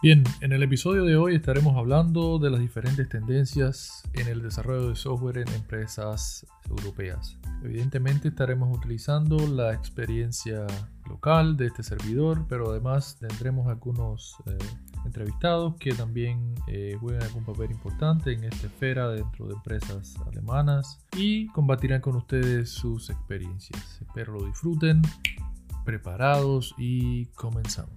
Bien, en el episodio de hoy estaremos hablando de las diferentes tendencias en el desarrollo de software en empresas europeas. Evidentemente estaremos utilizando la experiencia local de este servidor, pero además tendremos algunos eh, entrevistados que también eh, juegan algún papel importante en esta esfera dentro de empresas alemanas y combatirán con ustedes sus experiencias. Espero lo disfruten, preparados y comenzamos.